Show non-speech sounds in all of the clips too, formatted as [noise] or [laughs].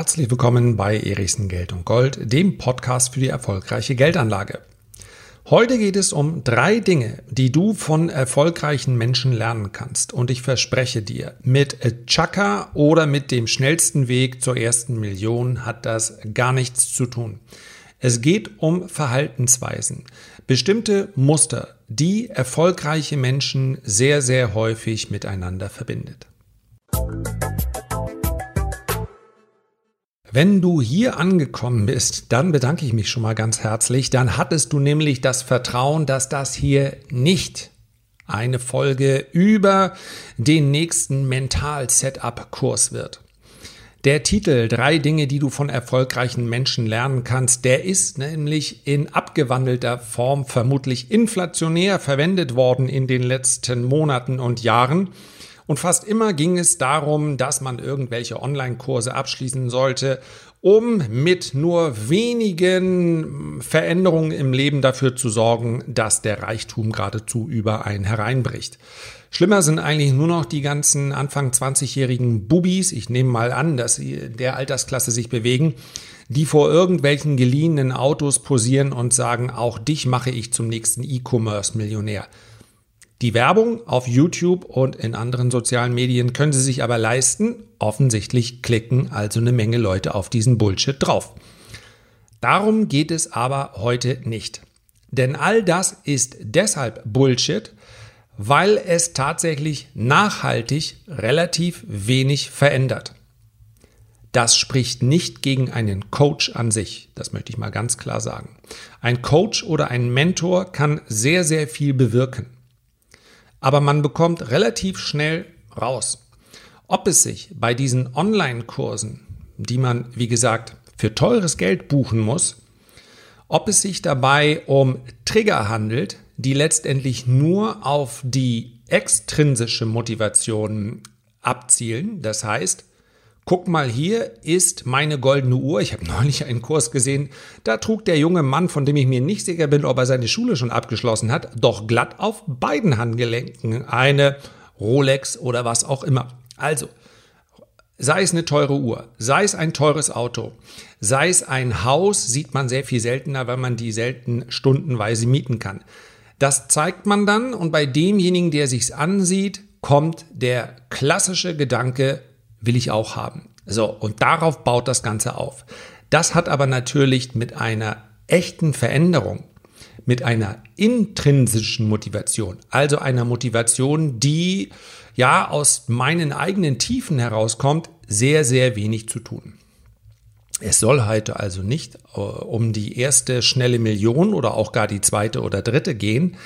Herzlich willkommen bei Erichsen Geld und Gold, dem Podcast für die erfolgreiche Geldanlage. Heute geht es um drei Dinge, die du von erfolgreichen Menschen lernen kannst. Und ich verspreche dir, mit Chaka oder mit dem schnellsten Weg zur ersten Million hat das gar nichts zu tun. Es geht um Verhaltensweisen, bestimmte Muster, die erfolgreiche Menschen sehr, sehr häufig miteinander verbindet. Wenn du hier angekommen bist, dann bedanke ich mich schon mal ganz herzlich. Dann hattest du nämlich das Vertrauen, dass das hier nicht eine Folge über den nächsten Mental-Setup-Kurs wird. Der Titel Drei Dinge, die du von erfolgreichen Menschen lernen kannst, der ist nämlich in abgewandelter Form vermutlich inflationär verwendet worden in den letzten Monaten und Jahren. Und fast immer ging es darum, dass man irgendwelche Online-Kurse abschließen sollte, um mit nur wenigen Veränderungen im Leben dafür zu sorgen, dass der Reichtum geradezu über einen hereinbricht. Schlimmer sind eigentlich nur noch die ganzen Anfang 20-jährigen Bubis, ich nehme mal an, dass sie der Altersklasse sich bewegen, die vor irgendwelchen geliehenen Autos posieren und sagen, auch dich mache ich zum nächsten E-Commerce-Millionär. Die Werbung auf YouTube und in anderen sozialen Medien können Sie sich aber leisten. Offensichtlich klicken also eine Menge Leute auf diesen Bullshit drauf. Darum geht es aber heute nicht. Denn all das ist deshalb Bullshit, weil es tatsächlich nachhaltig relativ wenig verändert. Das spricht nicht gegen einen Coach an sich, das möchte ich mal ganz klar sagen. Ein Coach oder ein Mentor kann sehr, sehr viel bewirken. Aber man bekommt relativ schnell raus, ob es sich bei diesen Online-Kursen, die man, wie gesagt, für teures Geld buchen muss, ob es sich dabei um Trigger handelt, die letztendlich nur auf die extrinsische Motivation abzielen. Das heißt, guck mal hier ist meine goldene Uhr. Ich habe neulich einen Kurs gesehen, da trug der junge Mann, von dem ich mir nicht sicher bin, ob er seine Schule schon abgeschlossen hat, doch glatt auf beiden Handgelenken eine Rolex oder was auch immer. Also, sei es eine teure Uhr, sei es ein teures Auto, sei es ein Haus, sieht man sehr viel seltener, weil man die selten stundenweise mieten kann. Das zeigt man dann und bei demjenigen, der sich's ansieht, kommt der klassische Gedanke, will ich auch haben. So, und darauf baut das Ganze auf. Das hat aber natürlich mit einer echten Veränderung, mit einer intrinsischen Motivation, also einer Motivation, die ja aus meinen eigenen Tiefen herauskommt, sehr, sehr wenig zu tun. Es soll heute also nicht äh, um die erste schnelle Million oder auch gar die zweite oder dritte gehen,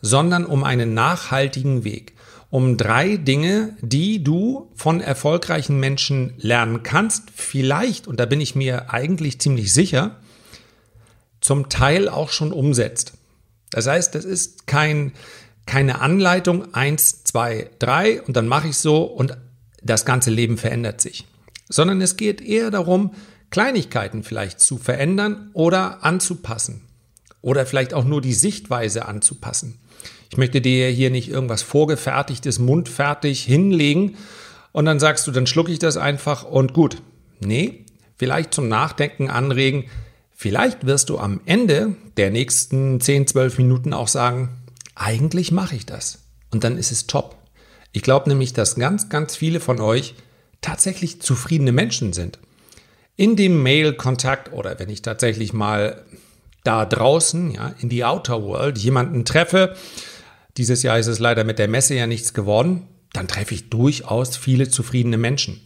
sondern um einen nachhaltigen Weg um drei Dinge, die du von erfolgreichen Menschen lernen kannst, vielleicht, und da bin ich mir eigentlich ziemlich sicher, zum Teil auch schon umsetzt. Das heißt, das ist kein, keine Anleitung eins, zwei, drei und dann mache ich so und das ganze Leben verändert sich. Sondern es geht eher darum, Kleinigkeiten vielleicht zu verändern oder anzupassen. Oder vielleicht auch nur die Sichtweise anzupassen. Ich möchte dir hier nicht irgendwas vorgefertigtes, mundfertig hinlegen und dann sagst du, dann schlucke ich das einfach und gut. Nee, vielleicht zum Nachdenken anregen. Vielleicht wirst du am Ende der nächsten 10, 12 Minuten auch sagen, eigentlich mache ich das. Und dann ist es top. Ich glaube nämlich, dass ganz, ganz viele von euch tatsächlich zufriedene Menschen sind. In dem Mail-Kontakt oder wenn ich tatsächlich mal da draußen, ja, in die Outer World jemanden treffe, dieses Jahr ist es leider mit der Messe ja nichts geworden. Dann treffe ich durchaus viele zufriedene Menschen.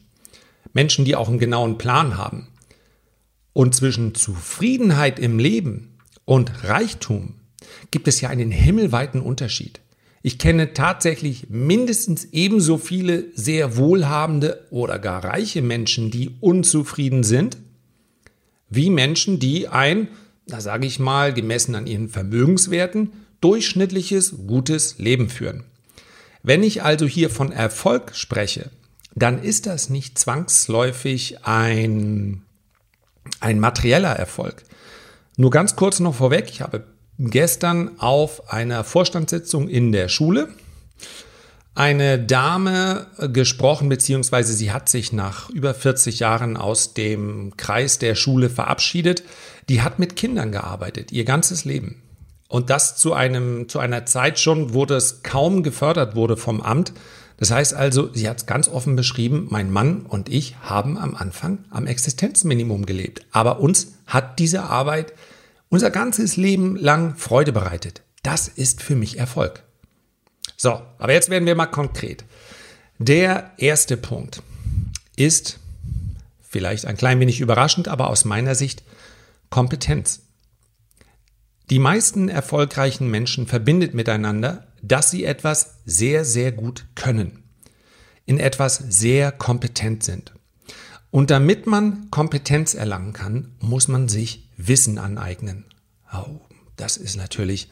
Menschen, die auch einen genauen Plan haben. Und zwischen Zufriedenheit im Leben und Reichtum gibt es ja einen himmelweiten Unterschied. Ich kenne tatsächlich mindestens ebenso viele sehr wohlhabende oder gar reiche Menschen, die unzufrieden sind, wie Menschen, die ein, da sage ich mal, gemessen an ihren Vermögenswerten, durchschnittliches, gutes Leben führen. Wenn ich also hier von Erfolg spreche, dann ist das nicht zwangsläufig ein, ein materieller Erfolg. Nur ganz kurz noch vorweg, ich habe gestern auf einer Vorstandssitzung in der Schule eine Dame gesprochen, beziehungsweise sie hat sich nach über 40 Jahren aus dem Kreis der Schule verabschiedet. Die hat mit Kindern gearbeitet, ihr ganzes Leben. Und das zu einem, zu einer Zeit schon, wo das kaum gefördert wurde vom Amt. Das heißt also, sie hat es ganz offen beschrieben, mein Mann und ich haben am Anfang am Existenzminimum gelebt. Aber uns hat diese Arbeit unser ganzes Leben lang Freude bereitet. Das ist für mich Erfolg. So, aber jetzt werden wir mal konkret. Der erste Punkt ist vielleicht ein klein wenig überraschend, aber aus meiner Sicht Kompetenz. Die meisten erfolgreichen Menschen verbindet miteinander, dass sie etwas sehr, sehr gut können, in etwas sehr kompetent sind. Und damit man Kompetenz erlangen kann, muss man sich Wissen aneignen. Oh, das ist natürlich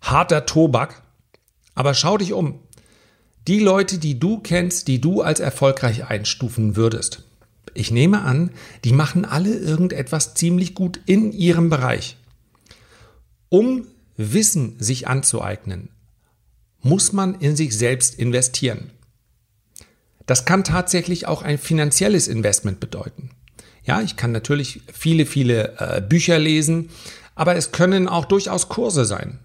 harter Tobak, aber schau dich um. Die Leute, die du kennst, die du als erfolgreich einstufen würdest, ich nehme an, die machen alle irgendetwas ziemlich gut in ihrem Bereich. Um Wissen sich anzueignen, muss man in sich selbst investieren. Das kann tatsächlich auch ein finanzielles Investment bedeuten. Ja, ich kann natürlich viele, viele äh, Bücher lesen, aber es können auch durchaus Kurse sein.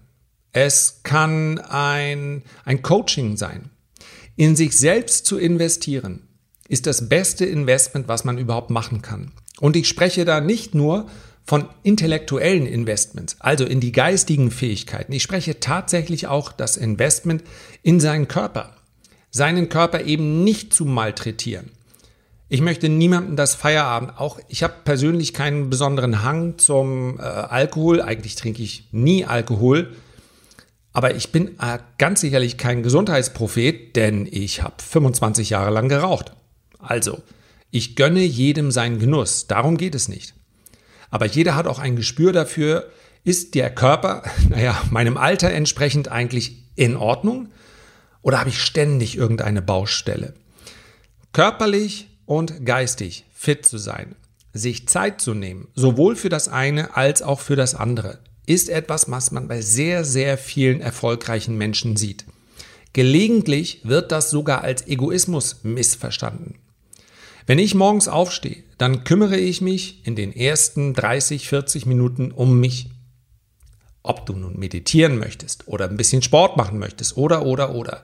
Es kann ein, ein Coaching sein. In sich selbst zu investieren ist das beste Investment, was man überhaupt machen kann. Und ich spreche da nicht nur von intellektuellen Investments, also in die geistigen Fähigkeiten. Ich spreche tatsächlich auch das Investment in seinen Körper. Seinen Körper eben nicht zu malträtieren. Ich möchte niemandem das Feierabend, auch ich habe persönlich keinen besonderen Hang zum äh, Alkohol, eigentlich trinke ich nie Alkohol, aber ich bin äh, ganz sicherlich kein Gesundheitsprophet, denn ich habe 25 Jahre lang geraucht. Also, ich gönne jedem seinen Genuss, darum geht es nicht. Aber jeder hat auch ein Gespür dafür, ist der Körper, [laughs] naja, meinem Alter entsprechend eigentlich in Ordnung oder habe ich ständig irgendeine Baustelle? Körperlich und geistig fit zu sein, sich Zeit zu nehmen, sowohl für das eine als auch für das andere, ist etwas, was man bei sehr, sehr vielen erfolgreichen Menschen sieht. Gelegentlich wird das sogar als Egoismus missverstanden. Wenn ich morgens aufstehe, dann kümmere ich mich in den ersten 30, 40 Minuten um mich. Ob du nun meditieren möchtest oder ein bisschen Sport machen möchtest oder, oder, oder.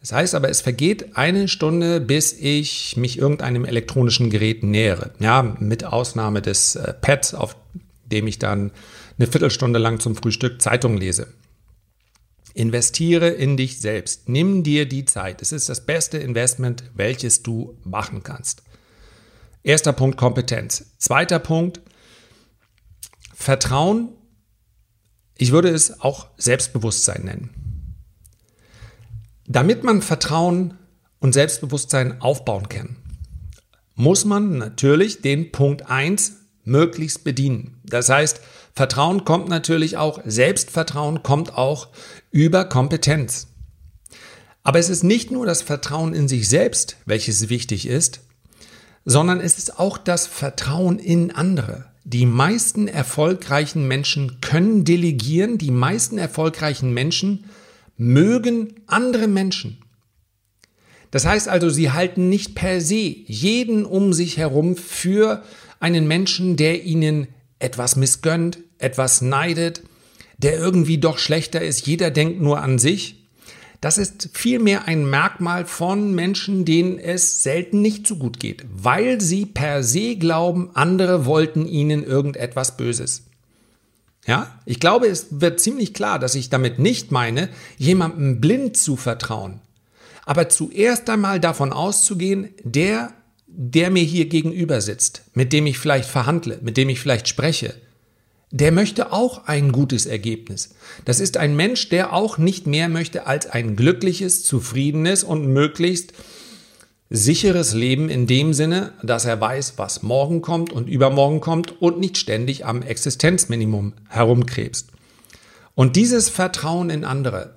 Das heißt aber, es vergeht eine Stunde, bis ich mich irgendeinem elektronischen Gerät nähere. Ja, mit Ausnahme des äh, Pads, auf dem ich dann eine Viertelstunde lang zum Frühstück Zeitung lese. Investiere in dich selbst. Nimm dir die Zeit. Es ist das beste Investment, welches du machen kannst. Erster Punkt Kompetenz. Zweiter Punkt Vertrauen. Ich würde es auch Selbstbewusstsein nennen. Damit man Vertrauen und Selbstbewusstsein aufbauen kann, muss man natürlich den Punkt 1 möglichst bedienen. Das heißt, Vertrauen kommt natürlich auch, Selbstvertrauen kommt auch über Kompetenz. Aber es ist nicht nur das Vertrauen in sich selbst, welches wichtig ist, sondern es ist auch das Vertrauen in andere. Die meisten erfolgreichen Menschen können delegieren, die meisten erfolgreichen Menschen mögen andere Menschen. Das heißt also, sie halten nicht per se jeden um sich herum für einen Menschen, der ihnen etwas missgönnt, etwas neidet, der irgendwie doch schlechter ist. Jeder denkt nur an sich. Das ist vielmehr ein Merkmal von Menschen, denen es selten nicht so gut geht, weil sie per se glauben, andere wollten ihnen irgendetwas Böses. Ja, ich glaube, es wird ziemlich klar, dass ich damit nicht meine, jemandem blind zu vertrauen, aber zuerst einmal davon auszugehen, der, der mir hier gegenüber sitzt, mit dem ich vielleicht verhandle, mit dem ich vielleicht spreche, der möchte auch ein gutes Ergebnis. Das ist ein Mensch, der auch nicht mehr möchte als ein glückliches, zufriedenes und möglichst sicheres Leben in dem Sinne, dass er weiß, was morgen kommt und übermorgen kommt und nicht ständig am Existenzminimum herumkrebst. Und dieses Vertrauen in andere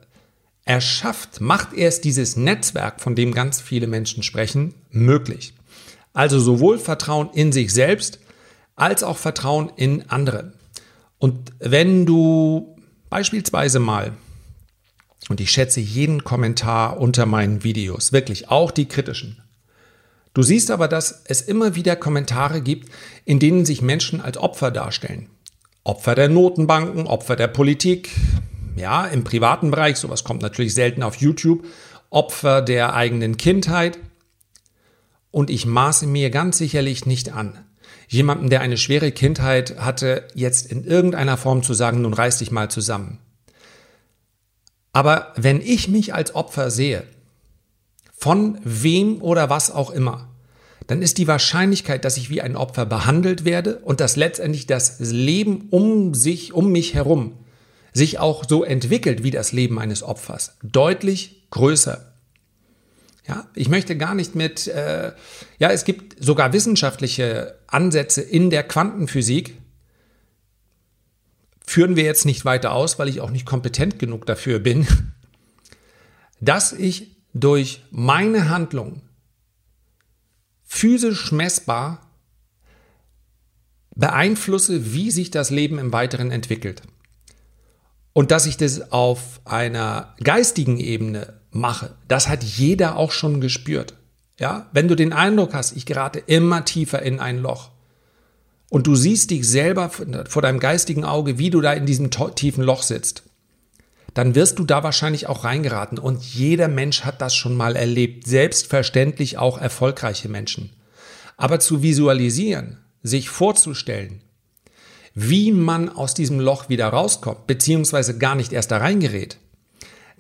erschafft, macht erst dieses Netzwerk, von dem ganz viele Menschen sprechen, möglich. Also sowohl Vertrauen in sich selbst als auch Vertrauen in andere. Und wenn du beispielsweise mal Und ich schätze jeden Kommentar unter meinen Videos, wirklich auch die kritischen. Du siehst aber, dass es immer wieder Kommentare gibt, in denen sich Menschen als Opfer darstellen. Opfer der Notenbanken, Opfer der Politik, ja, im privaten Bereich, sowas kommt natürlich selten auf YouTube, Opfer der eigenen Kindheit. Und ich maße mir ganz sicherlich nicht an, jemandem, der eine schwere Kindheit hatte, jetzt in irgendeiner Form zu sagen, nun reiß dich mal zusammen. Aber wenn ich mich als Opfer sehe, von wem oder was auch immer, dann ist die Wahrscheinlichkeit, dass ich wie ein Opfer behandelt werde und dass letztendlich das Leben um sich, um mich herum sich auch so entwickelt wie das Leben eines Opfers, deutlich größer. Ja, ich möchte gar nicht mit, äh, ja, es gibt sogar wissenschaftliche Ansätze in der Quantenphysik, führen wir jetzt nicht weiter aus, weil ich auch nicht kompetent genug dafür bin, [laughs] dass ich durch meine Handlung physisch messbar beeinflusse, wie sich das Leben im Weiteren entwickelt. Und dass ich das auf einer geistigen Ebene mache, das hat jeder auch schon gespürt. Ja, wenn du den Eindruck hast, ich gerate immer tiefer in ein Loch und du siehst dich selber vor deinem geistigen Auge, wie du da in diesem tiefen Loch sitzt, dann wirst du da wahrscheinlich auch reingeraten. Und jeder Mensch hat das schon mal erlebt. Selbstverständlich auch erfolgreiche Menschen. Aber zu visualisieren, sich vorzustellen, wie man aus diesem Loch wieder rauskommt, beziehungsweise gar nicht erst da reingerät.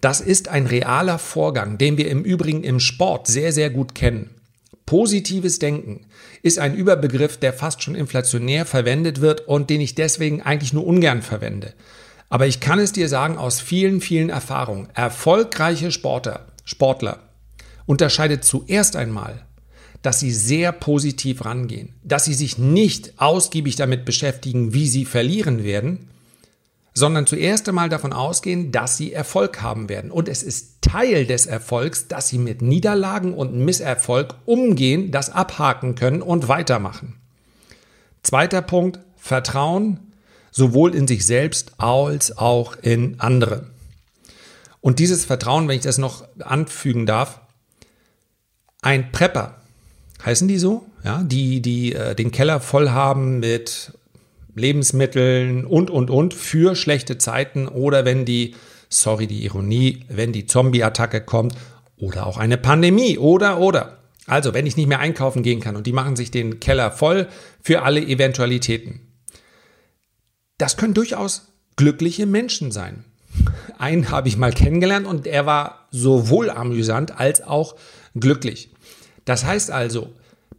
Das ist ein realer Vorgang, den wir im Übrigen im Sport sehr, sehr gut kennen. Positives Denken ist ein Überbegriff, der fast schon inflationär verwendet wird und den ich deswegen eigentlich nur ungern verwende. Aber ich kann es dir sagen aus vielen, vielen Erfahrungen. Erfolgreiche Sportler, Sportler unterscheidet zuerst einmal dass sie sehr positiv rangehen, dass sie sich nicht ausgiebig damit beschäftigen, wie sie verlieren werden, sondern zuerst einmal davon ausgehen, dass sie Erfolg haben werden. Und es ist Teil des Erfolgs, dass sie mit Niederlagen und Misserfolg umgehen, das abhaken können und weitermachen. Zweiter Punkt, Vertrauen, sowohl in sich selbst als auch in andere. Und dieses Vertrauen, wenn ich das noch anfügen darf, ein Prepper, heißen die so, ja, die, die äh, den Keller voll haben mit Lebensmitteln und, und, und für schlechte Zeiten oder wenn die, sorry, die Ironie, wenn die Zombie-Attacke kommt oder auch eine Pandemie oder, oder. Also, wenn ich nicht mehr einkaufen gehen kann und die machen sich den Keller voll für alle Eventualitäten. Das können durchaus glückliche Menschen sein. [laughs] Einen habe ich mal kennengelernt und er war sowohl amüsant als auch glücklich. Das heißt also,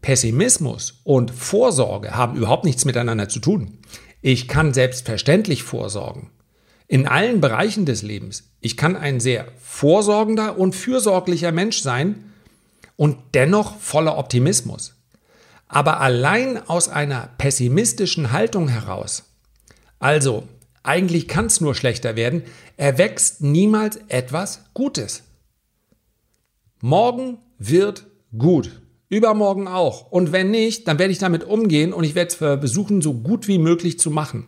Pessimismus und Vorsorge haben überhaupt nichts miteinander zu tun. Ich kann selbstverständlich vorsorgen. In allen Bereichen des Lebens. Ich kann ein sehr vorsorgender und fürsorglicher Mensch sein und dennoch voller Optimismus. Aber allein aus einer pessimistischen Haltung heraus, also eigentlich kann es nur schlechter werden, erwächst niemals etwas Gutes. Morgen wird Gut. Übermorgen auch. Und wenn nicht, dann werde ich damit umgehen und ich werde es versuchen, so gut wie möglich zu machen.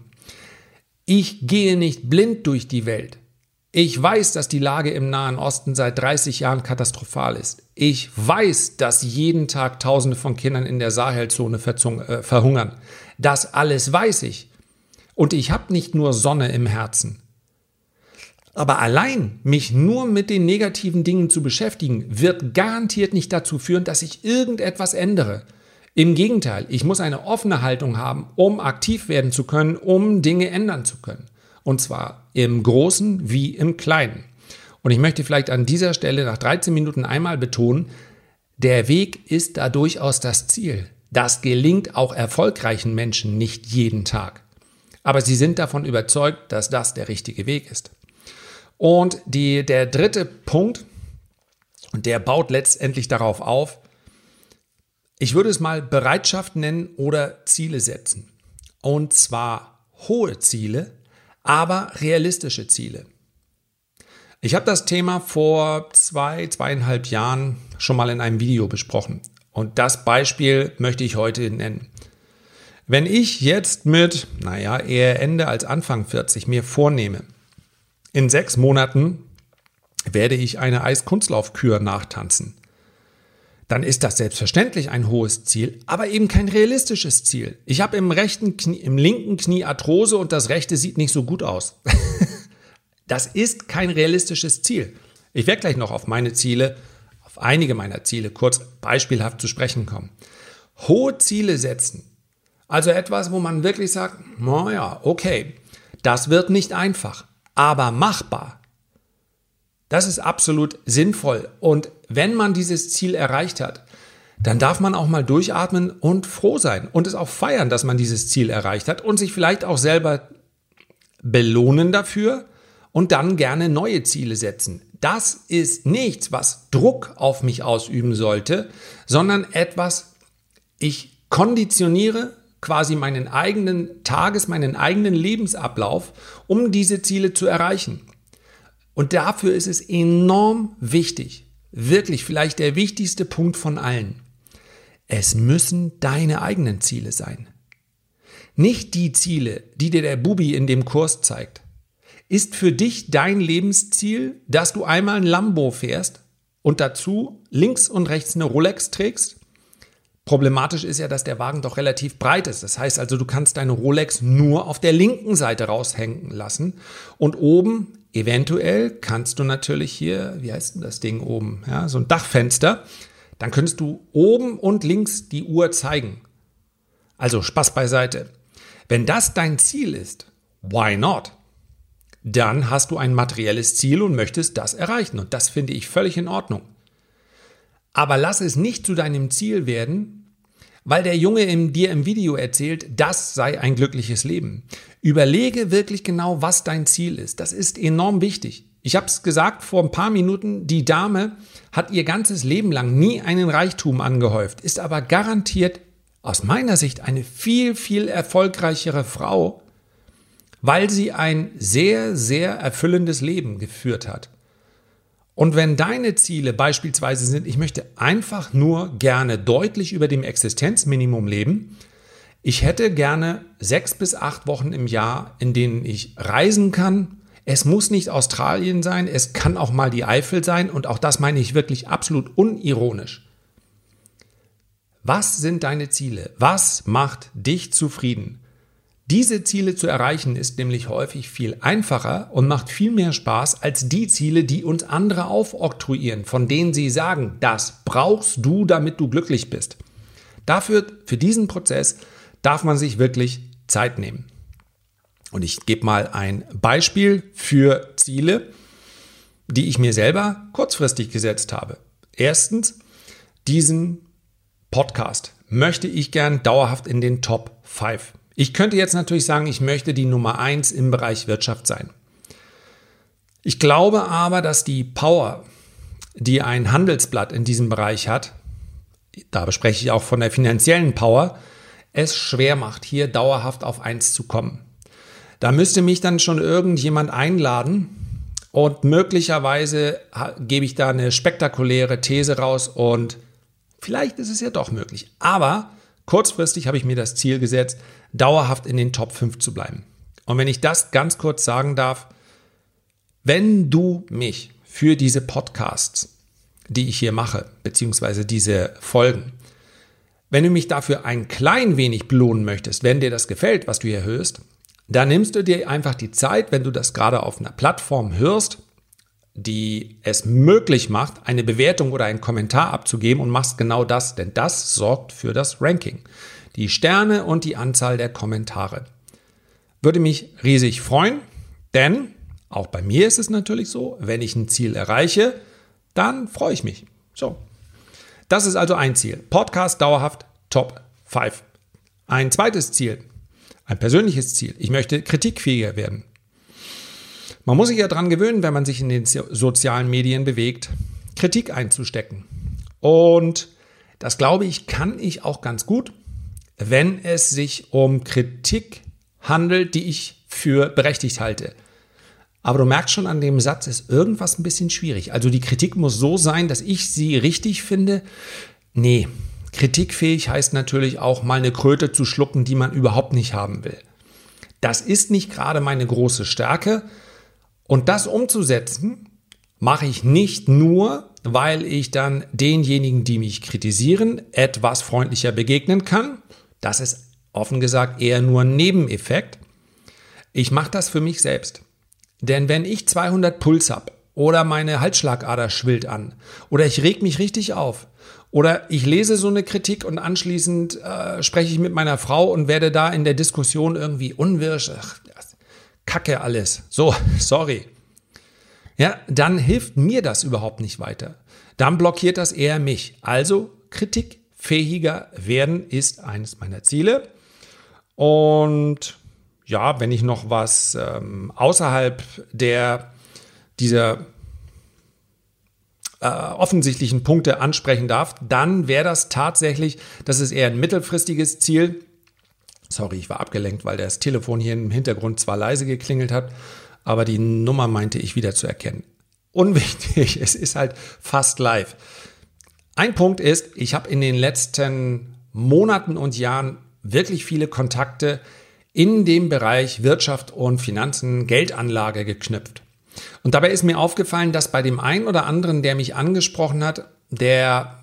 Ich gehe nicht blind durch die Welt. Ich weiß, dass die Lage im Nahen Osten seit 30 Jahren katastrophal ist. Ich weiß, dass jeden Tag Tausende von Kindern in der Sahelzone äh, verhungern. Das alles weiß ich. Und ich habe nicht nur Sonne im Herzen. Aber allein mich nur mit den negativen Dingen zu beschäftigen, wird garantiert nicht dazu führen, dass ich irgendetwas ändere. Im Gegenteil, ich muss eine offene Haltung haben, um aktiv werden zu können, um Dinge ändern zu können. Und zwar im Großen wie im Kleinen. Und ich möchte vielleicht an dieser Stelle nach 13 Minuten einmal betonen, der Weg ist da durchaus das Ziel. Das gelingt auch erfolgreichen Menschen nicht jeden Tag. Aber sie sind davon überzeugt, dass das der richtige Weg ist. Und die, der dritte Punkt, und der baut letztendlich darauf auf, ich würde es mal Bereitschaft nennen oder Ziele setzen. Und zwar hohe Ziele, aber realistische Ziele. Ich habe das Thema vor zwei, zweieinhalb Jahren schon mal in einem Video besprochen. Und das Beispiel möchte ich heute nennen. Wenn ich jetzt mit, naja, eher Ende als Anfang 40 mir vornehme, in sechs Monaten werde ich eine Eiskunstlaufkür nachtanzen. Dann ist das selbstverständlich ein hohes Ziel, aber eben kein realistisches Ziel. Ich habe im rechten Knie, im linken Knie Arthrose und das rechte sieht nicht so gut aus. [laughs] das ist kein realistisches Ziel. Ich werde gleich noch auf meine Ziele, auf einige meiner Ziele kurz beispielhaft zu sprechen kommen. Hohe Ziele setzen. Also etwas, wo man wirklich sagt, naja, okay, das wird nicht einfach, aber machbar. Das ist absolut sinnvoll. Und wenn man dieses Ziel erreicht hat, dann darf man auch mal durchatmen und froh sein und es auch feiern, dass man dieses Ziel erreicht hat und sich vielleicht auch selber belohnen dafür und dann gerne neue Ziele setzen. Das ist nichts, was Druck auf mich ausüben sollte, sondern etwas, ich konditioniere quasi meinen eigenen Tages-, meinen eigenen Lebensablauf, um diese Ziele zu erreichen. Und dafür ist es enorm wichtig, wirklich vielleicht der wichtigste Punkt von allen. Es müssen deine eigenen Ziele sein. Nicht die Ziele, die dir der Bubi in dem Kurs zeigt. Ist für dich dein Lebensziel, dass du einmal ein Lambo fährst und dazu links und rechts eine Rolex trägst? Problematisch ist ja, dass der Wagen doch relativ breit ist. Das heißt also, du kannst deine Rolex nur auf der linken Seite raushängen lassen und oben eventuell kannst du natürlich hier, wie heißt denn das Ding oben? Ja, so ein Dachfenster. Dann könntest du oben und links die Uhr zeigen. Also Spaß beiseite. Wenn das dein Ziel ist, why not? Dann hast du ein materielles Ziel und möchtest das erreichen. Und das finde ich völlig in Ordnung. Aber lass es nicht zu deinem Ziel werden, weil der Junge in dir im Video erzählt, das sei ein glückliches Leben. Überlege wirklich genau, was dein Ziel ist. Das ist enorm wichtig. Ich habe es gesagt vor ein paar Minuten, die Dame hat ihr ganzes Leben lang nie einen Reichtum angehäuft, ist aber garantiert aus meiner Sicht eine viel, viel erfolgreichere Frau, weil sie ein sehr, sehr erfüllendes Leben geführt hat. Und wenn deine Ziele beispielsweise sind, ich möchte einfach nur gerne deutlich über dem Existenzminimum leben, ich hätte gerne sechs bis acht Wochen im Jahr, in denen ich reisen kann. Es muss nicht Australien sein, es kann auch mal die Eifel sein und auch das meine ich wirklich absolut unironisch. Was sind deine Ziele? Was macht dich zufrieden? Diese Ziele zu erreichen ist nämlich häufig viel einfacher und macht viel mehr Spaß als die Ziele, die uns andere aufoktroyieren, von denen sie sagen, das brauchst du, damit du glücklich bist. Dafür, für diesen Prozess darf man sich wirklich Zeit nehmen. Und ich gebe mal ein Beispiel für Ziele, die ich mir selber kurzfristig gesetzt habe. Erstens, diesen Podcast möchte ich gern dauerhaft in den Top 5 ich könnte jetzt natürlich sagen, ich möchte die Nummer eins im Bereich Wirtschaft sein. Ich glaube aber, dass die Power, die ein Handelsblatt in diesem Bereich hat, da bespreche ich auch von der finanziellen Power, es schwer macht, hier dauerhaft auf eins zu kommen. Da müsste mich dann schon irgendjemand einladen und möglicherweise gebe ich da eine spektakuläre These raus und vielleicht ist es ja doch möglich. Aber kurzfristig habe ich mir das Ziel gesetzt, dauerhaft in den Top 5 zu bleiben. Und wenn ich das ganz kurz sagen darf, wenn du mich für diese Podcasts, die ich hier mache, beziehungsweise diese Folgen, wenn du mich dafür ein klein wenig belohnen möchtest, wenn dir das gefällt, was du hier hörst, dann nimmst du dir einfach die Zeit, wenn du das gerade auf einer Plattform hörst, die es möglich macht, eine Bewertung oder einen Kommentar abzugeben und machst genau das, denn das sorgt für das Ranking die Sterne und die Anzahl der Kommentare. Würde mich riesig freuen, denn auch bei mir ist es natürlich so, wenn ich ein Ziel erreiche, dann freue ich mich. So. Das ist also ein Ziel. Podcast dauerhaft Top 5. Ein zweites Ziel, ein persönliches Ziel. Ich möchte kritikfähiger werden. Man muss sich ja daran gewöhnen, wenn man sich in den sozialen Medien bewegt, Kritik einzustecken. Und das glaube ich, kann ich auch ganz gut wenn es sich um Kritik handelt, die ich für berechtigt halte. Aber du merkst schon an dem Satz, ist irgendwas ein bisschen schwierig. Also die Kritik muss so sein, dass ich sie richtig finde. Nee, kritikfähig heißt natürlich auch mal eine Kröte zu schlucken, die man überhaupt nicht haben will. Das ist nicht gerade meine große Stärke. Und das umzusetzen, mache ich nicht nur, weil ich dann denjenigen, die mich kritisieren, etwas freundlicher begegnen kann. Das ist offen gesagt eher nur ein Nebeneffekt. Ich mache das für mich selbst. Denn wenn ich 200 Puls habe oder meine Halsschlagader schwillt an oder ich reg mich richtig auf oder ich lese so eine Kritik und anschließend äh, spreche ich mit meiner Frau und werde da in der Diskussion irgendwie unwirsch. Ach, Kacke alles. So, [laughs] sorry. Ja, dann hilft mir das überhaupt nicht weiter. Dann blockiert das eher mich. Also kritikfähiger werden ist eines meiner Ziele. Und ja, wenn ich noch was ähm, außerhalb der dieser äh, offensichtlichen Punkte ansprechen darf, dann wäre das tatsächlich, das ist eher ein mittelfristiges Ziel. Sorry, ich war abgelenkt, weil das Telefon hier im Hintergrund zwar leise geklingelt hat, aber die Nummer meinte ich wieder zu erkennen. Unwichtig, [laughs] es ist halt fast live. Ein Punkt ist, ich habe in den letzten Monaten und Jahren wirklich viele Kontakte in dem Bereich Wirtschaft und Finanzen, Geldanlage geknüpft. Und dabei ist mir aufgefallen, dass bei dem einen oder anderen, der mich angesprochen hat, der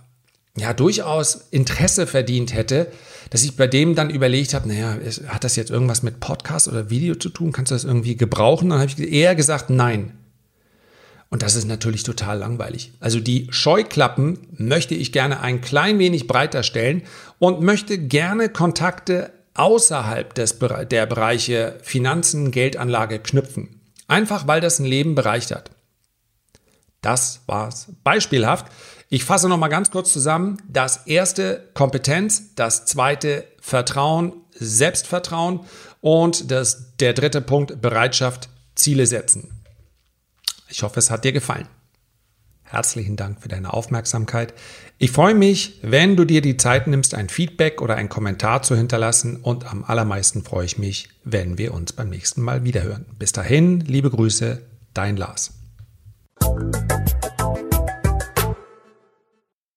ja durchaus Interesse verdient hätte, dass ich bei dem dann überlegt habe, naja, hat das jetzt irgendwas mit Podcast oder Video zu tun? Kannst du das irgendwie gebrauchen? Dann habe ich eher gesagt, nein. Und das ist natürlich total langweilig. Also die Scheuklappen möchte ich gerne ein klein wenig breiter stellen und möchte gerne Kontakte außerhalb des, der Bereiche Finanzen, Geldanlage knüpfen. Einfach weil das ein Leben bereichert. Das war's. Beispielhaft. Ich fasse nochmal ganz kurz zusammen. Das erste Kompetenz, das zweite Vertrauen, Selbstvertrauen und das, der dritte Punkt Bereitschaft, Ziele setzen. Ich hoffe, es hat dir gefallen. Herzlichen Dank für deine Aufmerksamkeit. Ich freue mich, wenn du dir die Zeit nimmst, ein Feedback oder einen Kommentar zu hinterlassen und am allermeisten freue ich mich, wenn wir uns beim nächsten Mal wiederhören. Bis dahin, liebe Grüße, dein Lars.